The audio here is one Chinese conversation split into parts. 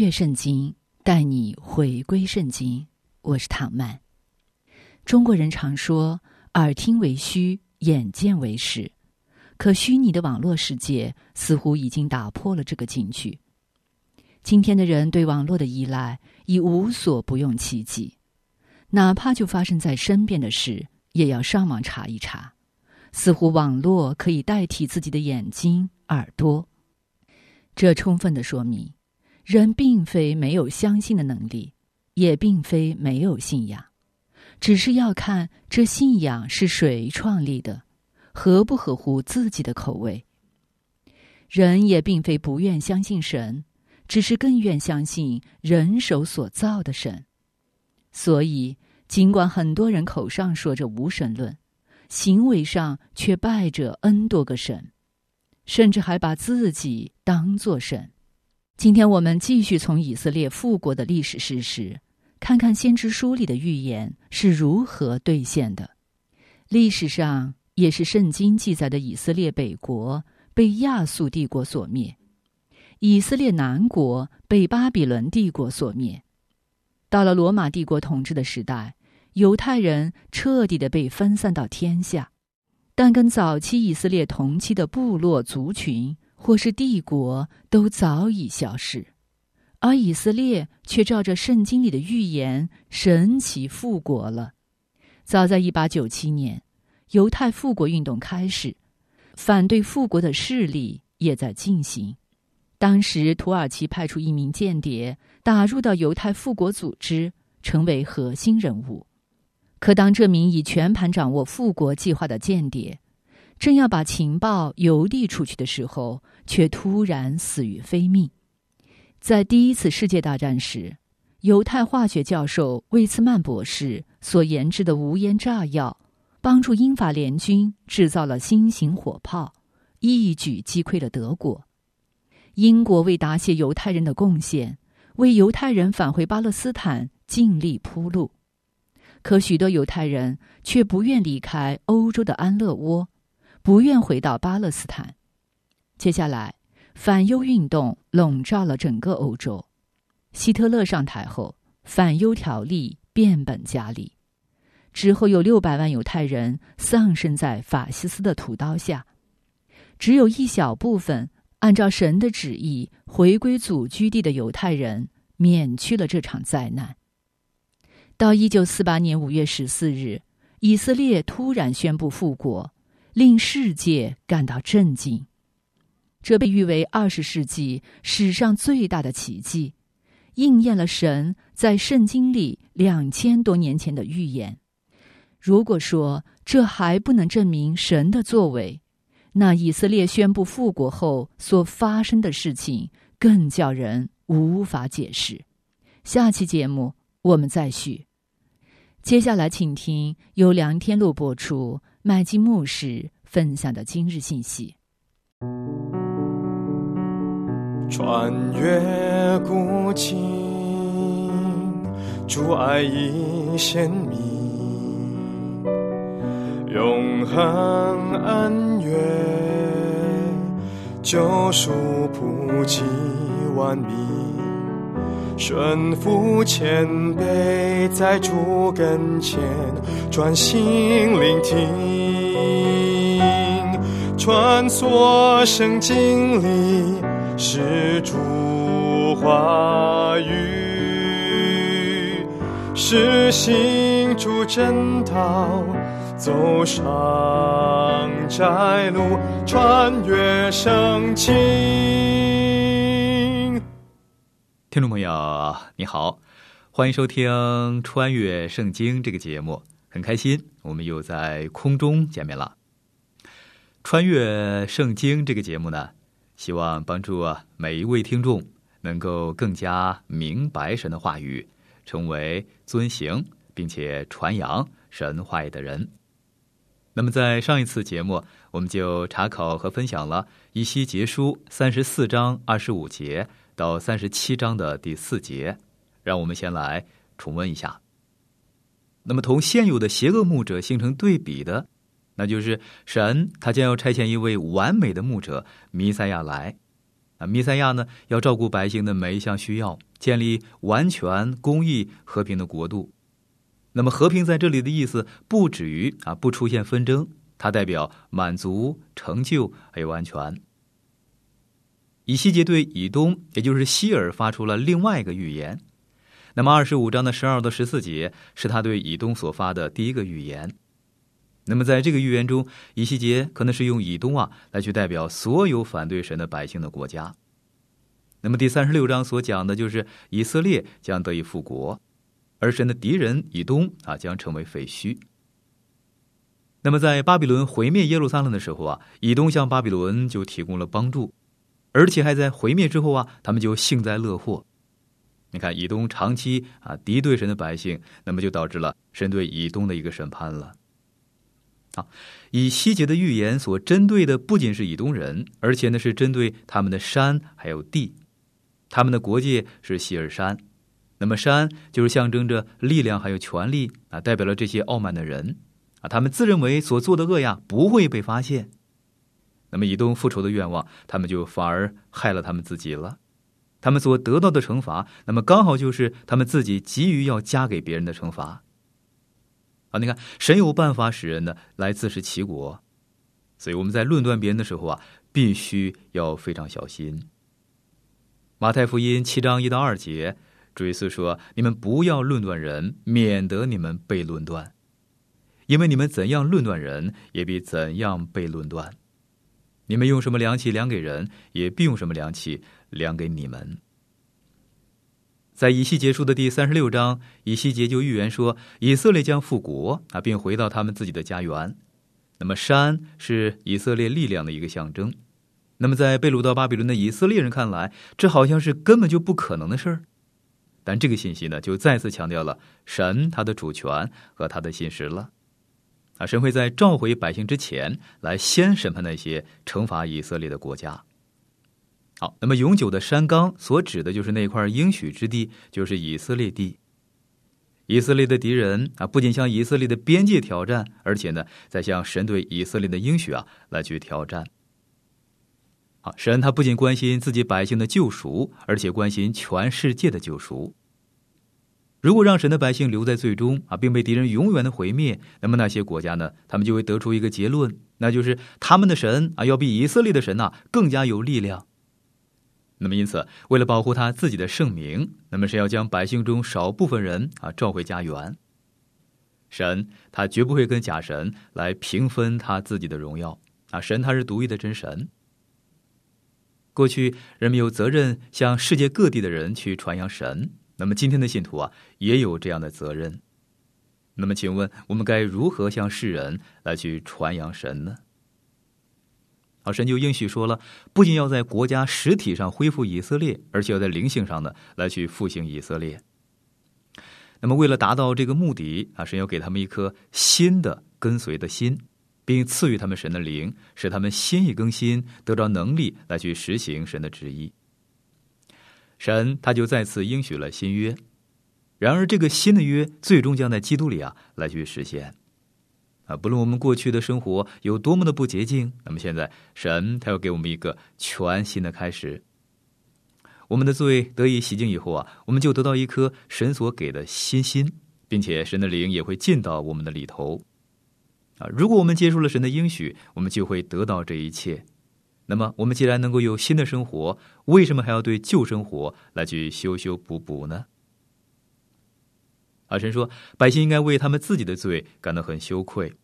穿越圣经，带你回归圣经。我是唐曼。中国人常说“耳听为虚，眼见为实”，可虚拟的网络世界似乎已经打破了这个禁区。今天的人对网络的依赖已无所不用其极，哪怕就发生在身边的事，也要上网查一查。似乎网络可以代替自己的眼睛、耳朵，这充分的说明。人并非没有相信的能力，也并非没有信仰，只是要看这信仰是谁创立的，合不合乎自己的口味。人也并非不愿相信神，只是更愿相信人手所造的神。所以，尽管很多人口上说着无神论，行为上却拜着 N 多个神，甚至还把自己当作神。今天我们继续从以色列复国的历史事实，看看先知书里的预言是如何兑现的。历史上也是圣经记载的以色列北国被亚述帝国所灭，以色列南国被巴比伦帝国所灭。到了罗马帝国统治的时代，犹太人彻底的被分散到天下，但跟早期以色列同期的部落族群。或是帝国都早已消失，而以色列却照着圣经里的预言神奇复国了。早在一八九七年，犹太复国运动开始，反对复国的势力也在进行。当时，土耳其派出一名间谍打入到犹太复国组织，成为核心人物。可当这名已全盘掌握复国计划的间谍，正要把情报邮递出去的时候，却突然死于非命。在第一次世界大战时，犹太化学教授魏茨曼博士所研制的无烟炸药，帮助英法联军制造了新型火炮，一举击溃了德国。英国为答谢犹太人的贡献，为犹太人返回巴勒斯坦尽力铺路。可许多犹太人却不愿离开欧洲的安乐窝。不愿回到巴勒斯坦。接下来，反犹运动笼罩了整个欧洲。希特勒上台后，反犹条例变本加厉。之后，有六百万犹太人丧生在法西斯的屠刀下。只有一小部分按照神的旨意回归祖居地的犹太人免去了这场灾难。到一九四八年五月十四日，以色列突然宣布复国。令世界感到震惊，这被誉为二十世纪史上最大的奇迹，应验了神在圣经里两千多年前的预言。如果说这还不能证明神的作为，那以色列宣布复国后所发生的事情更叫人无法解释。下期节目我们再续。接下来，请听由梁天禄播出。麦基牧师分享的今日信息：穿越古今，主爱已显明，永恒恩怨，救赎普及万民。顺服谦卑，在主跟前专心聆听，穿梭圣经里是主话语，是行主正道，走上窄路，穿越圣经。听众朋友，你好，欢迎收听《穿越圣经》这个节目，很开心我们又在空中见面了。《穿越圣经》这个节目呢，希望帮助每一位听众能够更加明白神的话语，成为遵行并且传扬神话语的人。那么在上一次节目，我们就查考和分享了以西结书三十四章二十五节到三十七章的第四节，让我们先来重温一下。那么同现有的邪恶牧者形成对比的。那就是神，他将要差遣一位完美的牧者弥赛亚来。啊，弥赛亚呢，要照顾百姓的每一项需要，建立完全、公义、和平的国度。那么，和平在这里的意思不止于啊不出现纷争，它代表满足、成就还有安全。以西结对以东，也就是希尔发出了另外一个预言。那么，二十五章的十二到十四节是他对以东所发的第一个预言。那么，在这个预言中，以西结可能是用以东啊来去代表所有反对神的百姓的国家。那么，第三十六章所讲的就是以色列将得以复国，而神的敌人以东啊将成为废墟。那么，在巴比伦毁灭耶路撒冷的时候啊，以东向巴比伦就提供了帮助，而且还在毁灭之后啊，他们就幸灾乐祸。你看，以东长期啊敌对神的百姓，那么就导致了神对以东的一个审判了。啊，以西结的预言所针对的不仅是以东人，而且呢是针对他们的山还有地。他们的国界是希尔山，那么山就是象征着力量还有权力啊，代表了这些傲慢的人啊，他们自认为所做的恶呀不会被发现。那么以东复仇的愿望，他们就反而害了他们自己了。他们所得到的惩罚，那么刚好就是他们自己急于要加给别人的惩罚。啊，你看，神有办法使人呢来自食其果，所以我们在论断别人的时候啊，必须要非常小心。马太福音七章一到二节，主耶稣说：“你们不要论断人，免得你们被论断，因为你们怎样论断人，也必怎样被论断。你们用什么量器量给人，也必用什么量器量给你们。”在以西结束的第三十六章，以西结就预言说，以色列将复国啊，并回到他们自己的家园。那么山是以色列力量的一个象征。那么在被掳到巴比伦的以色列人看来，这好像是根本就不可能的事儿。但这个信息呢，就再次强调了神他的主权和他的信实了。啊，神会在召回百姓之前来先审判那些惩罚以色列的国家。好，那么永久的山冈所指的就是那块应许之地，就是以色列地。以色列的敌人啊，不仅向以色列的边界挑战，而且呢，在向神对以色列的应许啊来去挑战。好，神他不仅关心自己百姓的救赎，而且关心全世界的救赎。如果让神的百姓留在最终啊，并被敌人永远的毁灭，那么那些国家呢，他们就会得出一个结论，那就是他们的神啊，要比以色列的神呐更加有力量。那么，因此，为了保护他自己的圣名，那么是要将百姓中少部分人啊召回家园。神他绝不会跟假神来平分他自己的荣耀啊！神他是独一的真神。过去人们有责任向世界各地的人去传扬神，那么今天的信徒啊也有这样的责任。那么，请问我们该如何向世人来去传扬神呢？好，神就应许说了，不仅要在国家实体上恢复以色列，而且要在灵性上呢来去复兴以色列。那么，为了达到这个目的啊，神要给他们一颗新的跟随的心，并赐予他们神的灵，使他们心意更新，得着能力来去实行神的旨意。神他就再次应许了新约，然而这个新的约最终将在基督里啊来去实现。啊，不论我们过去的生活有多么的不洁净，那么现在神他要给我们一个全新的开始。我们的罪得以洗净以后啊，我们就得到一颗神所给的新心，并且神的灵也会进到我们的里头。啊，如果我们接受了神的应许，我们就会得到这一切。那么，我们既然能够有新的生活，为什么还要对旧生活来去修修补补呢？阿神说：“百姓应该为他们自己的罪感到很羞愧。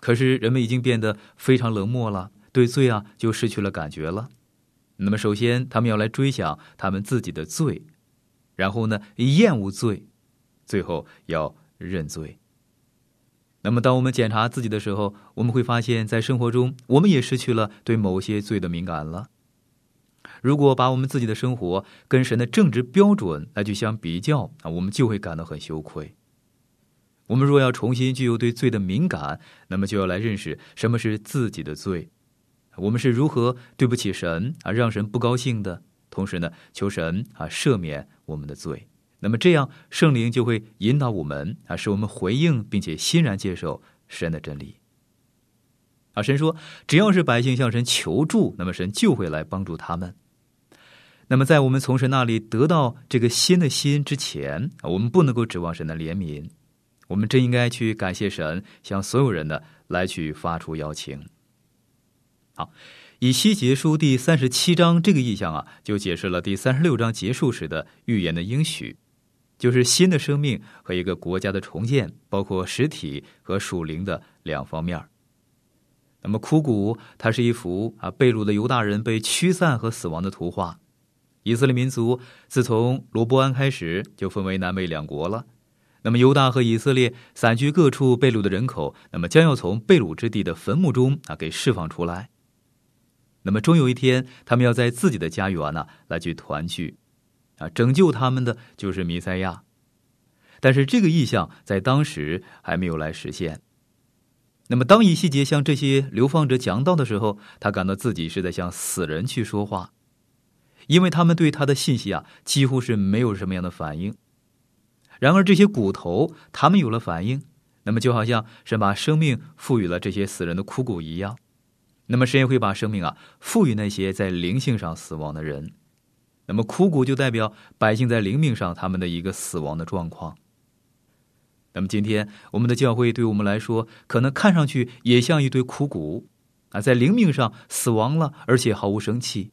可是人们已经变得非常冷漠了，对罪啊就失去了感觉了。那么，首先他们要来追想他们自己的罪，然后呢厌恶罪，最后要认罪。那么，当我们检查自己的时候，我们会发现，在生活中我们也失去了对某些罪的敏感了。如果把我们自己的生活跟神的正直标准来去相比较啊，我们就会感到很羞愧。我们若要重新具有对罪的敏感，那么就要来认识什么是自己的罪，我们是如何对不起神啊，让神不高兴的。同时呢，求神啊赦免我们的罪。那么这样，圣灵就会引导我们啊，使我们回应并且欣然接受神的真理。啊，神说，只要是百姓向神求助，那么神就会来帮助他们。那么，在我们从神那里得到这个新的心之前，我们不能够指望神的怜悯。我们真应该去感谢神，向所有人呢来去发出邀请。好，以西结书第三十七章这个意象啊，就解释了第三十六章结束时的预言的应许。就是新的生命和一个国家的重建，包括实体和属灵的两方面。那么，枯骨它是一幅啊被掳的犹大人被驱散和死亡的图画。以色列民族自从罗伯安开始就分为南北两国了。那么，犹大和以色列散居各处被掳的人口，那么将要从被掳之地的坟墓中啊给释放出来。那么，终有一天，他们要在自己的家园呢来去团聚。啊，拯救他们的就是弥赛亚，但是这个意象在当时还没有来实现。那么，当以西结向这些流放者讲道的时候，他感到自己是在向死人去说话，因为他们对他的信息啊，几乎是没有什么样的反应。然而，这些骨头他们有了反应，那么就好像神把生命赋予了这些死人的枯骨一样，那么神也会把生命啊赋予那些在灵性上死亡的人。那么枯骨就代表百姓在灵命上他们的一个死亡的状况。那么今天我们的教会对我们来说，可能看上去也像一堆枯骨啊，在灵命上死亡了，而且毫无生气。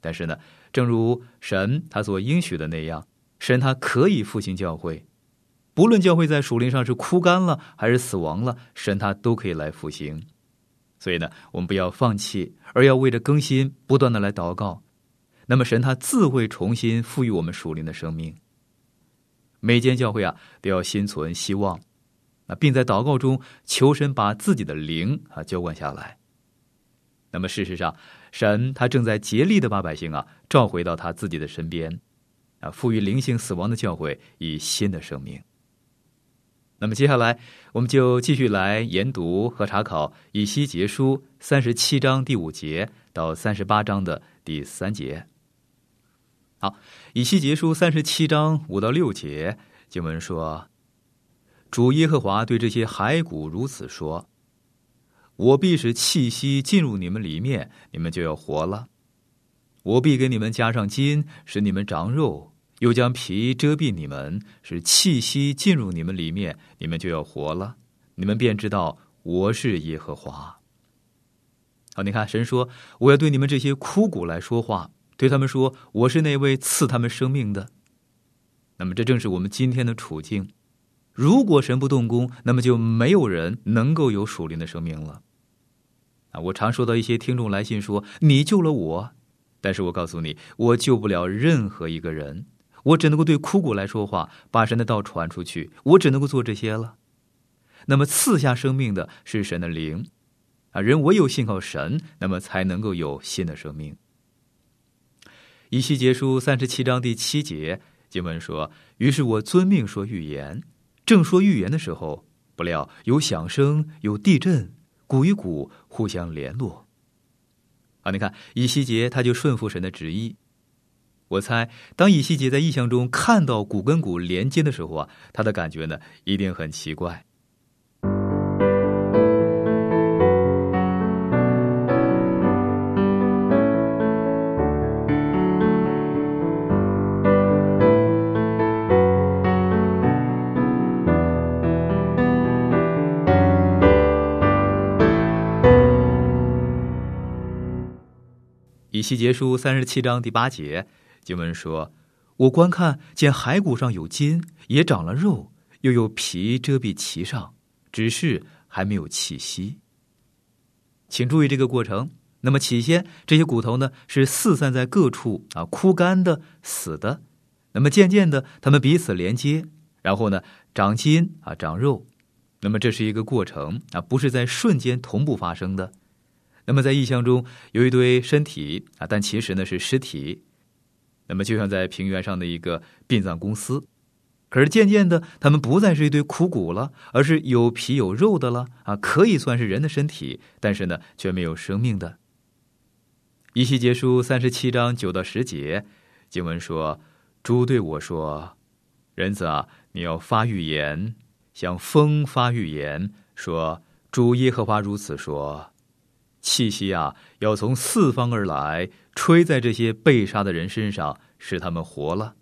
但是呢，正如神他所应许的那样，神他可以复兴教会，不论教会在属灵上是枯干了还是死亡了，神他都可以来复兴。所以呢，我们不要放弃，而要为着更新不断的来祷告。那么神他自会重新赋予我们属灵的生命。每间教会啊都要心存希望，啊，并在祷告中求神把自己的灵啊浇灌下来。那么事实上，神他正在竭力的把百姓啊召回到他自己的身边，啊，赋予灵性死亡的教会以新的生命。那么接下来我们就继续来研读和查考以西结书三十七章第五节到三十八章的第三节。好，以西结书三十七章五到六节经文说：“主耶和华对这些骸骨如此说：我必使气息进入你们里面，你们就要活了；我必给你们加上筋，使你们长肉；又将皮遮蔽你们，使气息进入你们里面，你们就要活了。你们便知道我是耶和华。”好，你看，神说：“我要对你们这些枯骨来说话。”对他们说：“我是那位赐他们生命的。”那么，这正是我们今天的处境。如果神不动工，那么就没有人能够有属灵的生命了。啊，我常收到一些听众来信说：“你救了我，但是我告诉你，我救不了任何一个人。我只能够对枯骨来说话，把神的道传出去。我只能够做这些了。那么，赐下生命的是神的灵。啊，人唯有信靠神，那么才能够有新的生命。”以西结书三十七章第七节经文说：“于是我遵命说预言，正说预言的时候，不料有响声，有地震，鼓与鼓互相联络。”啊，你看以西结他就顺服神的旨意。我猜，当以西结在异象中看到鼓跟鼓连接的时候啊，他的感觉呢一定很奇怪。西结书三十七章第八节经文说：“我观看见骸骨上有筋，也长了肉，又有皮遮蔽其上，只是还没有气息。”请注意这个过程。那么起先这些骨头呢是四散在各处啊，枯干的、死的。那么渐渐的，它们彼此连接，然后呢长筋啊，长肉。那么这是一个过程啊，不是在瞬间同步发生的。那么在意象中有一堆身体啊，但其实呢是尸体。那么就像在平原上的一个殡葬公司，可是渐渐的，他们不再是一堆枯骨了，而是有皮有肉的了啊，可以算是人的身体，但是呢却没有生命的。一系结书三十七章九到十节经文说：“主对我说，人子啊，你要发预言，向风发预言，说主耶和华如此说。”气息啊，要从四方而来，吹在这些被杀的人身上，使他们活了。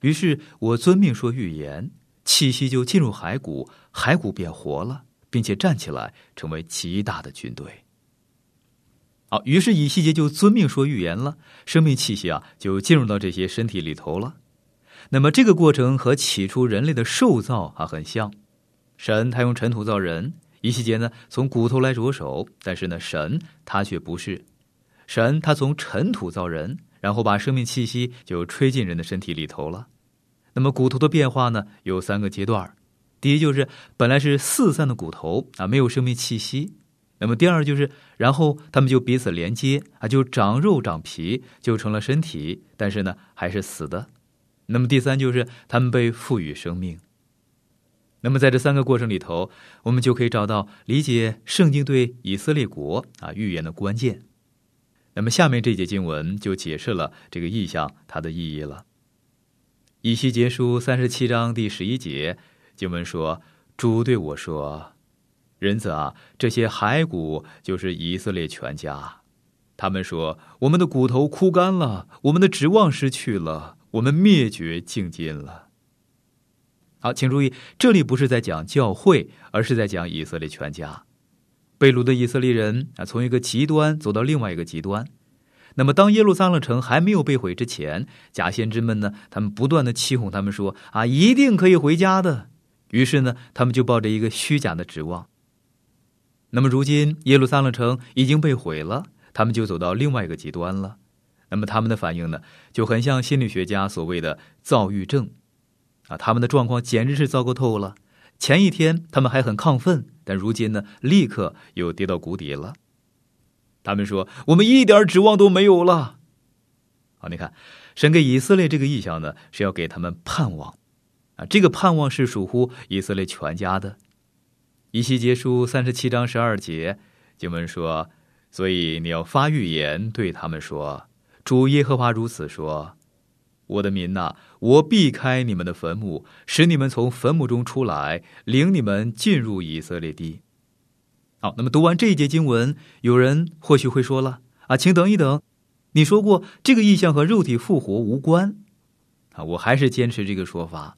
于是我遵命说预言，气息就进入骸骨，骸骨变活了，并且站起来，成为极大的军队。好，于是以西结就遵命说预言了，生命气息啊，就进入到这些身体里头了。那么这个过程和起初人类的受造啊很像，神他用尘土造人。一细节呢，从骨头来着手，但是呢，神他却不是，神他从尘土造人，然后把生命气息就吹进人的身体里头了。那么骨头的变化呢，有三个阶段第一就是本来是四散的骨头啊，没有生命气息；那么第二就是，然后他们就彼此连接啊，就长肉长皮，就成了身体，但是呢，还是死的。那么第三就是他们被赋予生命。那么，在这三个过程里头，我们就可以找到理解圣经对以色列国啊预言的关键。那么，下面这节经文就解释了这个意象它的意义了。以西结书三十七章第十一节经文说：“主对我说，人子啊，这些骸骨就是以色列全家。他们说，我们的骨头枯干了，我们的指望失去了，我们灭绝尽尽了。”好，请注意，这里不是在讲教会，而是在讲以色列全家。被掳的以色列人啊，从一个极端走到另外一个极端。那么，当耶路撒冷城还没有被毁之前，假先知们呢，他们不断的欺哄他们说啊，一定可以回家的。于是呢，他们就抱着一个虚假的指望。那么，如今耶路撒冷城已经被毁了，他们就走到另外一个极端了。那么，他们的反应呢，就很像心理学家所谓的躁郁症。啊，他们的状况简直是糟糕透了。前一天他们还很亢奋，但如今呢，立刻又跌到谷底了。他们说：“我们一点指望都没有了。”好，你看，神给以色列这个意象呢，是要给他们盼望。啊，这个盼望是属乎以色列全家的。以西结书三十七章十二节经文说：“所以你要发预言对他们说，主耶和华如此说。”我的民呐，我避开你们的坟墓，使你们从坟墓中出来，领你们进入以色列地。好，那么读完这一节经文，有人或许会说了啊，请等一等，你说过这个意象和肉体复活无关啊，我还是坚持这个说法。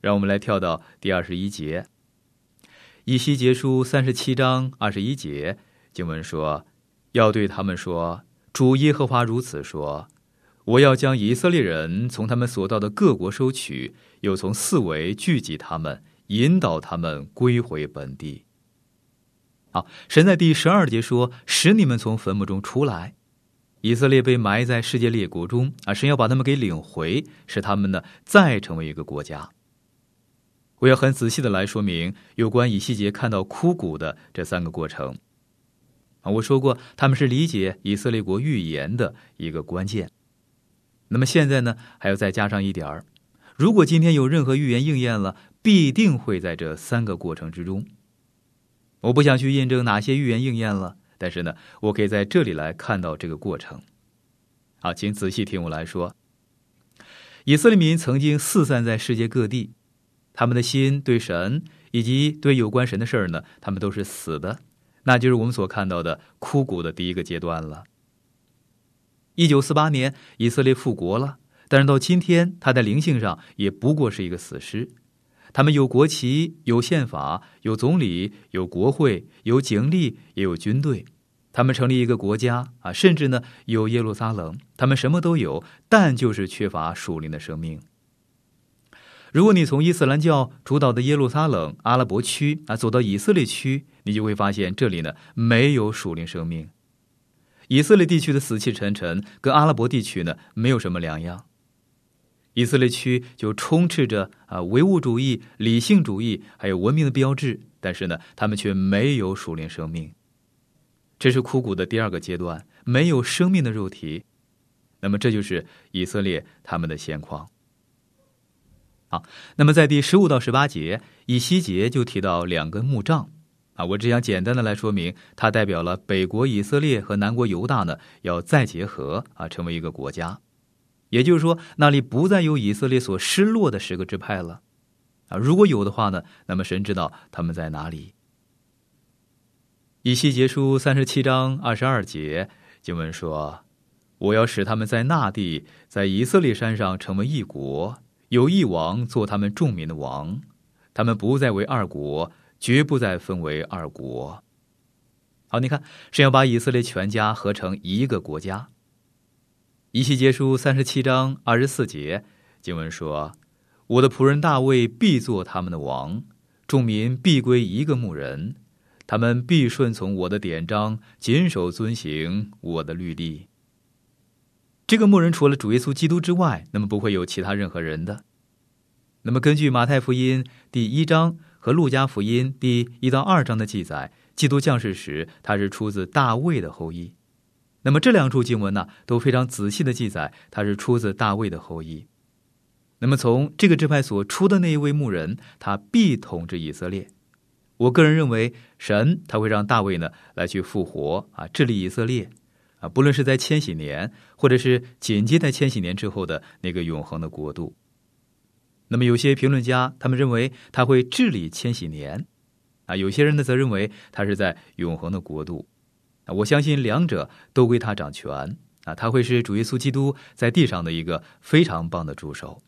让我们来跳到第二十一节，以西结书三十七章二十一节经文说，要对他们说，主耶和华如此说。我要将以色列人从他们所到的各国收取，又从四围聚集他们，引导他们归回本地。好，神在第十二节说：“使你们从坟墓中出来。”以色列被埋在世界列国中啊，神要把他们给领回，使他们呢再成为一个国家。我要很仔细的来说明有关以细节看到枯骨的这三个过程啊。我说过，他们是理解以色列国预言的一个关键。那么现在呢，还要再加上一点儿：如果今天有任何预言应验了，必定会在这三个过程之中。我不想去验证哪些预言应验了，但是呢，我可以在这里来看到这个过程。好，请仔细听我来说。以色列民曾经四散在世界各地，他们的心对神以及对有关神的事儿呢，他们都是死的，那就是我们所看到的枯骨的第一个阶段了。一九四八年，以色列复国了，但是到今天，他在灵性上也不过是一个死尸。他们有国旗，有宪法，有总理，有国会，有警力，也有军队。他们成立一个国家啊，甚至呢有耶路撒冷，他们什么都有，但就是缺乏属灵的生命。如果你从伊斯兰教主导的耶路撒冷阿拉伯区啊走到以色列区，你就会发现这里呢没有属灵生命。以色列地区的死气沉沉，跟阿拉伯地区呢没有什么两样。以色列区就充斥着啊唯物主义、理性主义，还有文明的标志，但是呢，他们却没有属灵生命。这是枯骨的第二个阶段，没有生命的肉体。那么这就是以色列他们的现况。好，那么在第十五到十八节，以西结就提到两根木杖，啊，我只想简单的来说明，它代表了北国以色列和南国犹大呢要再结合啊，成为一个国家，也就是说，那里不再有以色列所失落的十个支派了，啊，如果有的话呢，那么神知道他们在哪里。以西结书三十七章二十二节经文说：“我要使他们在那地，在以色列山上成为一国。”有一王做他们众民的王，他们不再为二国，绝不再分为二国。好，你看，是要把以色列全家合成一个国家。以西结书三十七章二十四节经文说：“我的仆人大卫必做他们的王，众民必归一个牧人，他们必顺从我的典章，谨守遵行我的律例。”这个牧人除了主耶稣基督之外，那么不会有其他任何人的。那么根据马太福音第一章和路加福音第一到二章的记载，基督降世时他是出自大卫的后裔。那么这两处经文呢，都非常仔细的记载他是出自大卫的后裔。那么从这个支派所出的那一位牧人，他必统治以色列。我个人认为，神他会让大卫呢来去复活啊，治理以色列。啊，不论是在千禧年，或者是紧接在千禧年之后的那个永恒的国度，那么有些评论家他们认为他会治理千禧年，啊，有些人呢则认为他是在永恒的国度，啊，我相信两者都归他掌权，啊，他会是主耶稣基督在地上的一个非常棒的助手。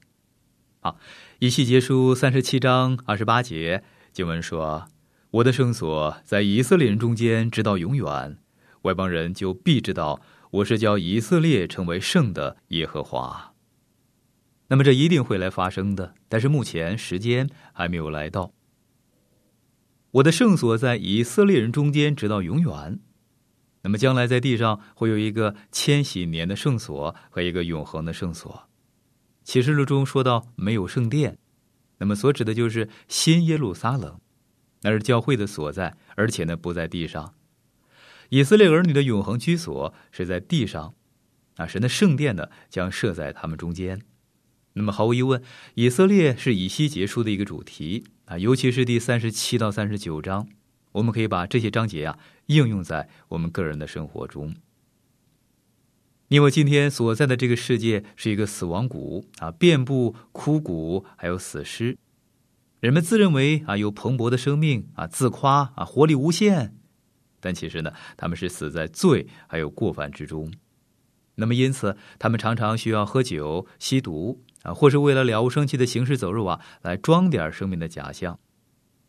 好，以西结书三十七章二十八节经文说：“我的圣所在以色列人中间，直到永远。”外邦人就必知道我是叫以色列成为圣的耶和华。那么这一定会来发生的，但是目前时间还没有来到。我的圣所在以色列人中间直到永远。那么将来在地上会有一个千禧年的圣所和一个永恒的圣所。启示录中说到没有圣殿，那么所指的就是新耶路撒冷，那是教会的所在，而且呢不在地上。以色列儿女的永恒居所是在地上，啊，神的圣殿呢将设在他们中间。那么毫无疑问，以色列是以西结束的一个主题啊，尤其是第三十七到三十九章，我们可以把这些章节啊应用在我们个人的生活中。因为今天所在的这个世界是一个死亡谷啊，遍布枯骨，还有死尸。人们自认为啊有蓬勃的生命啊，自夸啊活力无限。但其实呢，他们是死在罪还有过犯之中。那么，因此他们常常需要喝酒、吸毒啊，或是为了了无生气的行尸走肉啊，来装点生命的假象。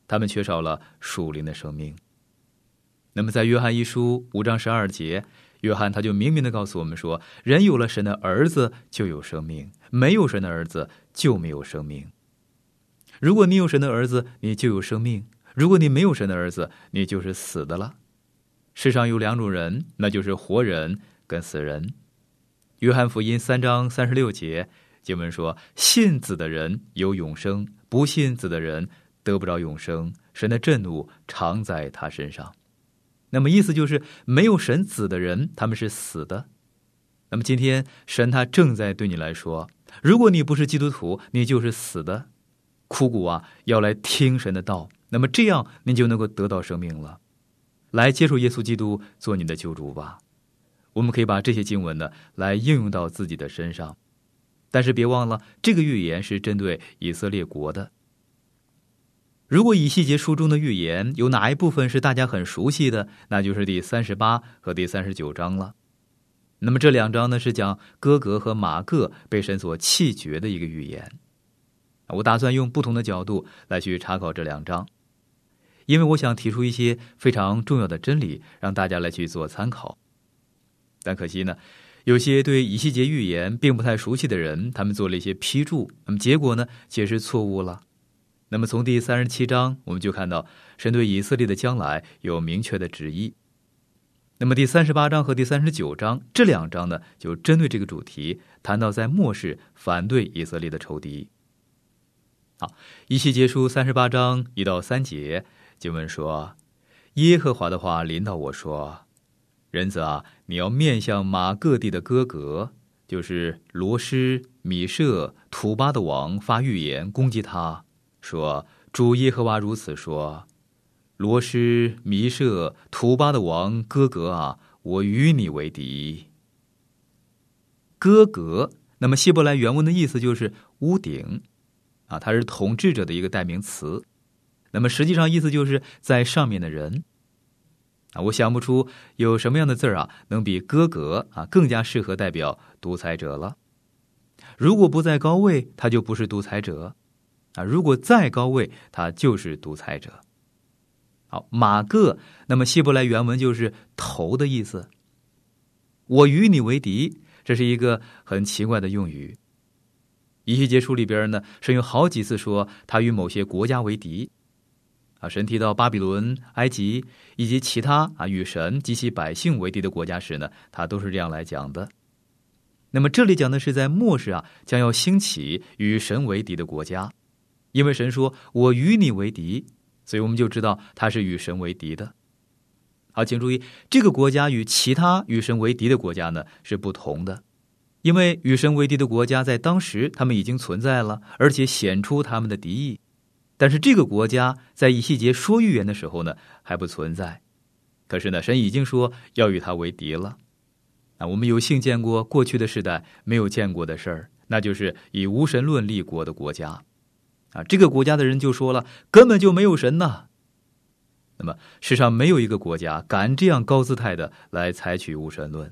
他们缺少了属灵的生命。那么，在约翰一书五章十二节，约翰他就明明的告诉我们说：人有了神的儿子就有生命，没有神的儿子就没有生命。如果你有神的儿子，你就有生命；如果你没有神的儿子，你就是死的了。世上有两种人，那就是活人跟死人。约翰福音三章三十六节经文说：“信子的人有永生，不信子的人得不着永生。神的震怒常在他身上。”那么意思就是，没有神子的人，他们是死的。那么今天神他正在对你来说：如果你不是基督徒，你就是死的。枯骨啊，要来听神的道，那么这样你就能够得到生命了。来接受耶稣基督做你的救主吧。我们可以把这些经文呢来应用到自己的身上，但是别忘了，这个预言是针对以色列国的。如果以细节书中的预言有哪一部分是大家很熟悉的，那就是第三十八和第三十九章了。那么这两章呢是讲哥格和马各被神所弃绝的一个预言。我打算用不同的角度来去查考这两章。因为我想提出一些非常重要的真理，让大家来去做参考。但可惜呢，有些对以西结预言并不太熟悉的人，他们做了一些批注，那么结果呢，解释错误了。那么从第三十七章，我们就看到神对以色列的将来有明确的旨意。那么第三十八章和第三十九章这两章呢，就针对这个主题，谈到在末世反对以色列的仇敌。好，以西结书三十八章一到三节。经文说：“耶和华的话临到我说：仁子啊，你要面向马各地的哥哥，就是罗施、米舍、土巴的王发预言攻击他，说：“主耶和华如此说：罗施、米舍、土巴的王哥哥啊，我与你为敌。”哥哥，那么希伯来原文的意思就是屋顶，啊，它是统治者的一个代名词。那么实际上意思就是在上面的人。啊，我想不出有什么样的字儿啊，能比“哥哥”啊更加适合代表独裁者了。如果不在高位，他就不是独裁者；啊，如果在高位，他就是独裁者。好，马各，那么希伯来原文就是“头”的意思。我与你为敌，这是一个很奇怪的用语。以西结书里边呢，是有好几次说他与某些国家为敌。啊，神提到巴比伦、埃及以及其他啊与神及其百姓为敌的国家时呢，他都是这样来讲的。那么这里讲的是在末世啊将要兴起与神为敌的国家，因为神说“我与你为敌”，所以我们就知道他是与神为敌的。好，请注意，这个国家与其他与神为敌的国家呢是不同的，因为与神为敌的国家在当时他们已经存在了，而且显出他们的敌意。但是这个国家在以细节说预言的时候呢，还不存在。可是呢，神已经说要与他为敌了。啊，我们有幸见过过去的时代没有见过的事儿，那就是以无神论立国的国家。啊，这个国家的人就说了，根本就没有神呐。那么世上没有一个国家敢这样高姿态的来采取无神论。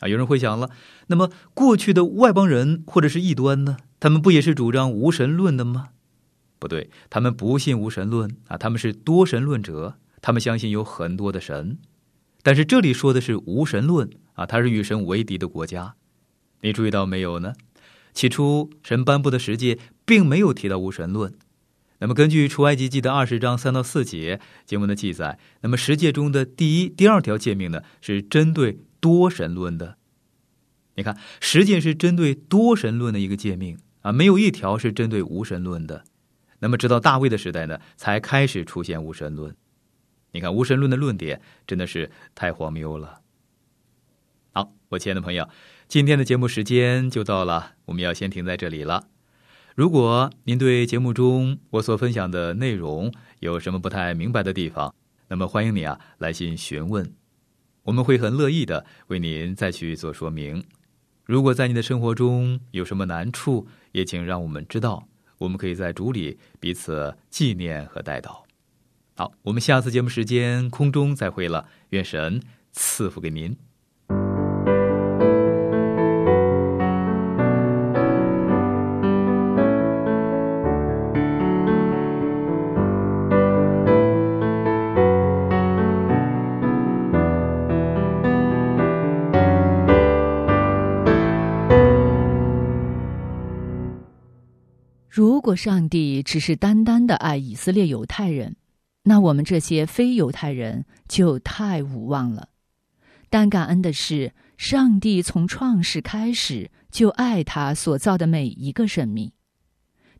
啊，有人会想了，那么过去的外邦人或者是异端呢，他们不也是主张无神论的吗？不对，他们不信无神论啊，他们是多神论者，他们相信有很多的神。但是这里说的是无神论啊，它是与神为敌的国家。你注意到没有呢？起初神颁布的十诫并没有提到无神论。那么根据出埃及记的二十章三到四节经文的记载，那么十诫中的第一、第二条诫命呢，是针对多神论的。你看，十诫是针对多神论的一个诫命啊，没有一条是针对无神论的。那么，直到大卫的时代呢，才开始出现无神论。你看，无神论的论点真的是太荒谬了。好，我亲爱的朋友，今天的节目时间就到了，我们要先停在这里了。如果您对节目中我所分享的内容有什么不太明白的地方，那么欢迎你啊来信询问，我们会很乐意的为您再去做说明。如果在你的生活中有什么难处，也请让我们知道。我们可以在主里彼此纪念和带祷。好，我们下次节目时间空中再会了，愿神赐福给您。上帝只是单单的爱以色列犹太人，那我们这些非犹太人就太无望了。但感恩的是，上帝从创世开始就爱他所造的每一个生命。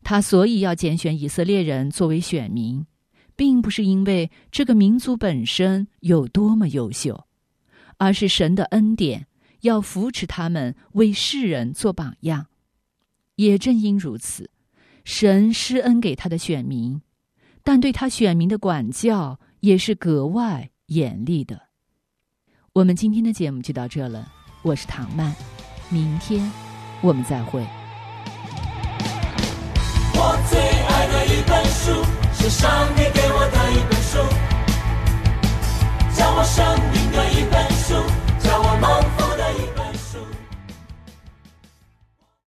他所以要拣选以色列人作为选民，并不是因为这个民族本身有多么优秀，而是神的恩典要扶持他们为世人做榜样。也正因如此。神施恩给他的选民，但对他选民的管教也是格外严厉的。我们今天的节目就到这了，我是唐曼，明天我们再会。我最爱的一本书是上帝给我的一本书，叫我生命的一本书，叫我梦。